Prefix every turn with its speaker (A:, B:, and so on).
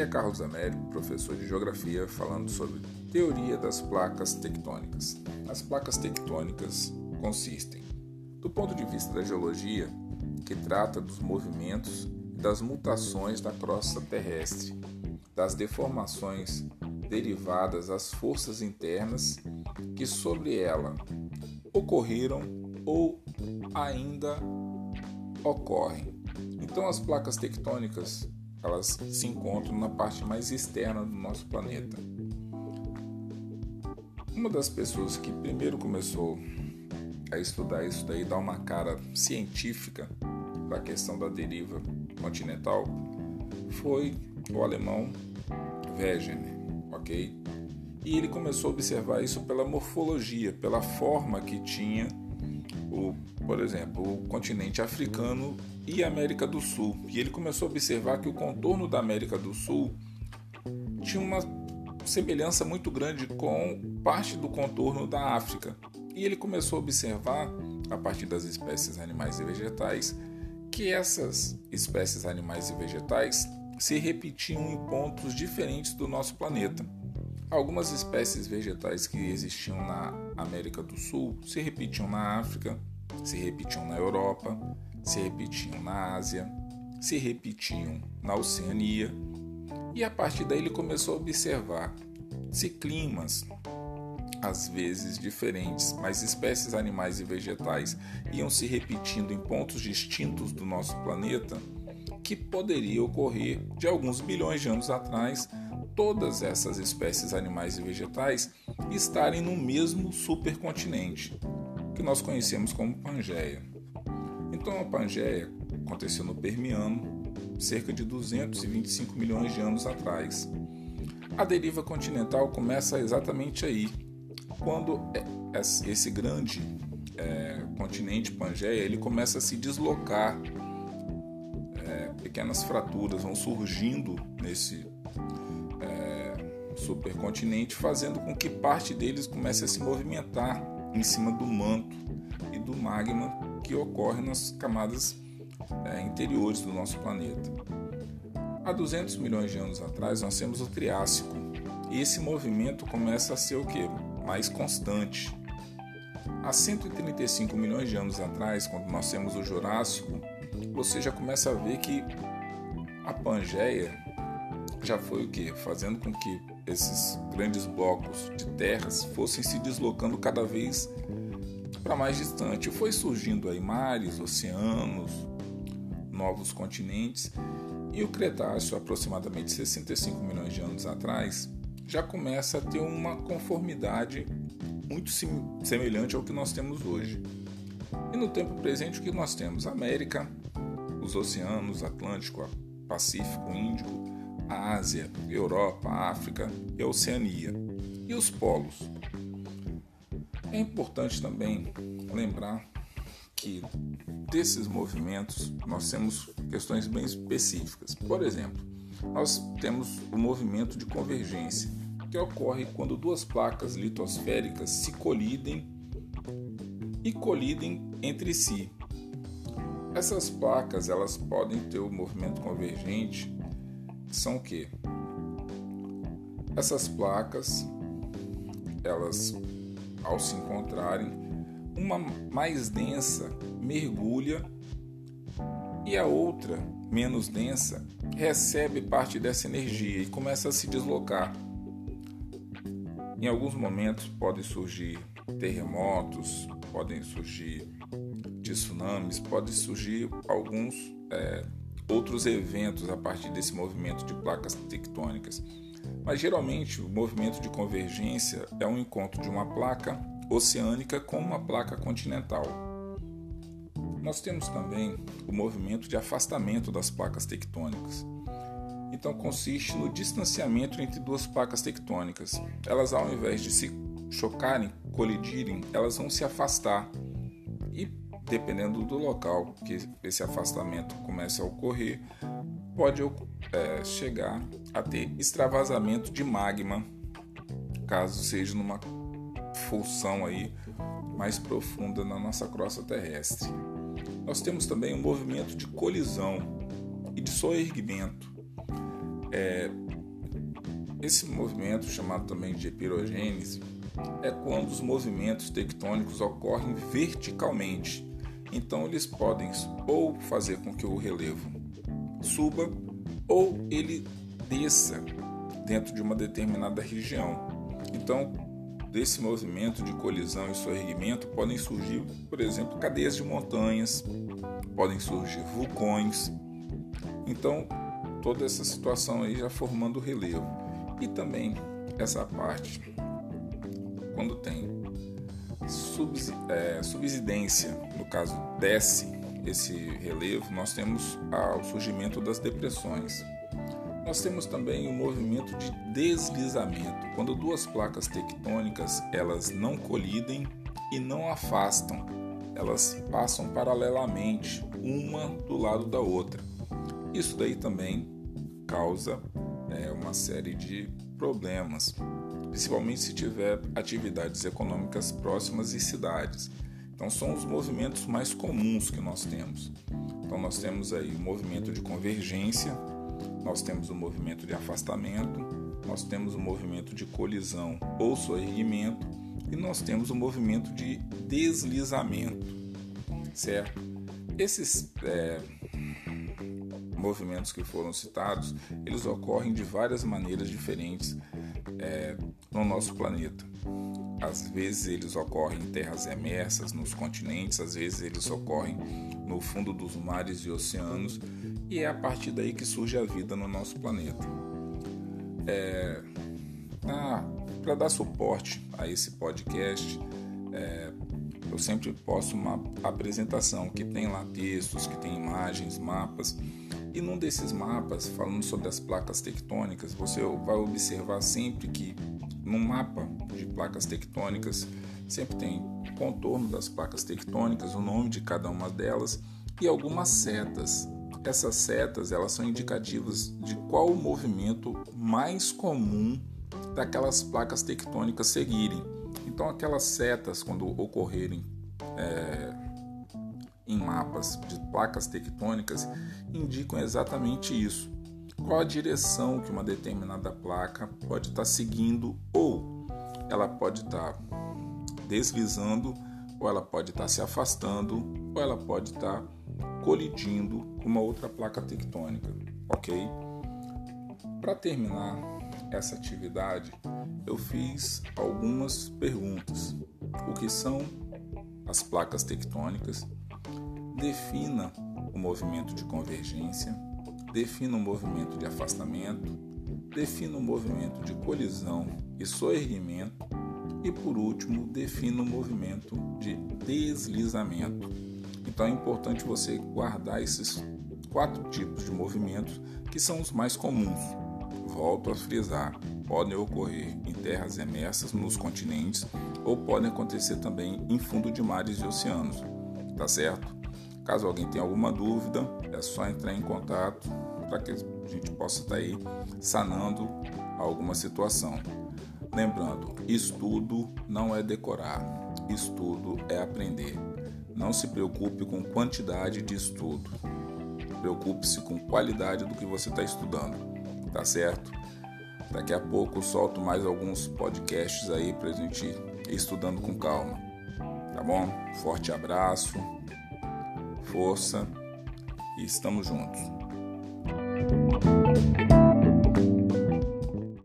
A: É Carlos Américo, professor de Geografia, falando sobre teoria das placas tectônicas. As placas tectônicas consistem, do ponto de vista da geologia, que trata dos movimentos e das mutações da crosta terrestre, das deformações derivadas das forças internas que sobre ela ocorreram ou ainda ocorrem. Então as placas tectônicas elas se encontram na parte mais externa do nosso planeta. Uma das pessoas que primeiro começou a estudar isso daí, dar uma cara científica para a questão da deriva continental, foi o alemão Wegener, ok? E ele começou a observar isso pela morfologia, pela forma que tinha o, por exemplo, o continente africano e a América do Sul. E ele começou a observar que o contorno da América do Sul tinha uma semelhança muito grande com parte do contorno da África. E ele começou a observar, a partir das espécies animais e vegetais, que essas espécies animais e vegetais se repetiam em pontos diferentes do nosso planeta. Algumas espécies vegetais que existiam na América do Sul se repetiam na África, se repetiam na Europa, se repetiam na Ásia, se repetiam na Oceania. E a partir daí ele começou a observar se climas, às vezes diferentes, mas espécies animais e vegetais iam se repetindo em pontos distintos do nosso planeta, que poderia ocorrer de alguns bilhões de anos atrás todas essas espécies animais e vegetais estarem no mesmo supercontinente, que nós conhecemos como Pangeia. Então a Pangeia aconteceu no Permiano, cerca de 225 milhões de anos atrás. A deriva continental começa exatamente aí, quando esse grande é, continente Pangeia ele começa a se deslocar, é, pequenas fraturas vão surgindo nesse supercontinente, fazendo com que parte deles comece a se movimentar em cima do manto e do magma que ocorre nas camadas é, interiores do nosso planeta. Há 200 milhões de anos atrás, nós temos o Triássico, e esse movimento começa a ser o que? Mais constante. Há 135 milhões de anos atrás, quando nós temos o Jurássico, você já começa a ver que a Pangeia já foi o que? Fazendo com que esses grandes blocos de terras fossem se deslocando cada vez para mais distante. Foi surgindo aí mares, oceanos, novos continentes e o Cretáceo, aproximadamente 65 milhões de anos atrás, já começa a ter uma conformidade muito semelhante ao que nós temos hoje. E no tempo presente, o que nós temos? América, os oceanos, Atlântico, Pacífico, Índico, a Ásia, Europa, África e a Oceania, e os polos. É importante também lembrar que desses movimentos nós temos questões bem específicas. Por exemplo, nós temos o movimento de convergência, que ocorre quando duas placas litosféricas se colidem e colidem entre si. Essas placas elas podem ter o movimento convergente são o que? Essas placas, elas ao se encontrarem, uma mais densa mergulha e a outra, menos densa, recebe parte dessa energia e começa a se deslocar. Em alguns momentos podem surgir terremotos, podem surgir tsunamis, podem surgir alguns é, outros eventos a partir desse movimento de placas tectônicas. Mas geralmente o movimento de convergência é um encontro de uma placa oceânica com uma placa continental. Nós temos também o movimento de afastamento das placas tectônicas. Então consiste no distanciamento entre duas placas tectônicas. Elas ao invés de se chocarem, colidirem, elas vão se afastar dependendo do local que esse afastamento comece a ocorrer, pode é, chegar a ter extravasamento de magma, caso seja numa função aí mais profunda na nossa crosta terrestre. Nós temos também um movimento de colisão e de soerguimento. É, esse movimento, chamado também de epirogênese, é quando os movimentos tectônicos ocorrem verticalmente. Então, eles podem ou fazer com que o relevo suba ou ele desça dentro de uma determinada região. Então, desse movimento de colisão e sorrimento podem surgir, por exemplo, cadeias de montanhas, podem surgir vulcões. Então, toda essa situação aí já formando relevo. E também essa parte, quando tem subs, é, subsidência, no caso desce esse relevo, nós temos o surgimento das depressões. Nós temos também o movimento de deslizamento, quando duas placas tectônicas elas não colidem e não afastam, elas passam paralelamente uma do lado da outra. Isso daí também causa é, uma série de problemas, principalmente se tiver atividades econômicas próximas e cidades. Então são os movimentos mais comuns que nós temos. Então nós temos aí o movimento de convergência, nós temos o movimento de afastamento, nós temos o movimento de colisão ou soerguimento e nós temos o movimento de deslizamento, certo? Esses é, movimentos que foram citados, eles ocorrem de várias maneiras diferentes é, no nosso planeta. Às vezes eles ocorrem em terras emersas, nos continentes, às vezes eles ocorrem no fundo dos mares e oceanos, e é a partir daí que surge a vida no nosso planeta. É, Para dar suporte a esse podcast, é, eu sempre posto uma apresentação que tem lá textos, que tem imagens, mapas. E num desses mapas, falando sobre as placas tectônicas, você vai observar sempre que no mapa de placas tectônicas sempre tem o contorno das placas tectônicas, o nome de cada uma delas e algumas setas. Essas setas elas são indicativas de qual o movimento mais comum daquelas placas tectônicas seguirem. Então, aquelas setas, quando ocorrerem é, em mapas de placas tectônicas, indicam exatamente isso. Qual a direção que uma determinada placa pode estar seguindo, ou ela pode estar deslizando, ou ela pode estar se afastando, ou ela pode estar colidindo com uma outra placa tectônica, ok? Para terminar essa atividade, eu fiz algumas perguntas. O que são as placas tectônicas? Defina o movimento de convergência, defina o movimento de afastamento, defina o movimento de colisão e soerguimento e, por último, defina o movimento de deslizamento. Então é importante você guardar esses quatro tipos de movimentos que são os mais comuns. Volto a frisar, podem ocorrer em terras emersas nos continentes ou podem acontecer também em fundo de mares e oceanos, tá certo? Caso alguém tenha alguma dúvida, é só entrar em contato para que a gente possa estar tá aí sanando alguma situação. Lembrando, estudo não é decorar, estudo é aprender. Não se preocupe com quantidade de estudo. Preocupe-se com qualidade do que você está estudando, tá certo? Daqui a pouco eu solto mais alguns podcasts aí para a gente ir estudando com calma, tá bom? Forte abraço, força e estamos juntos.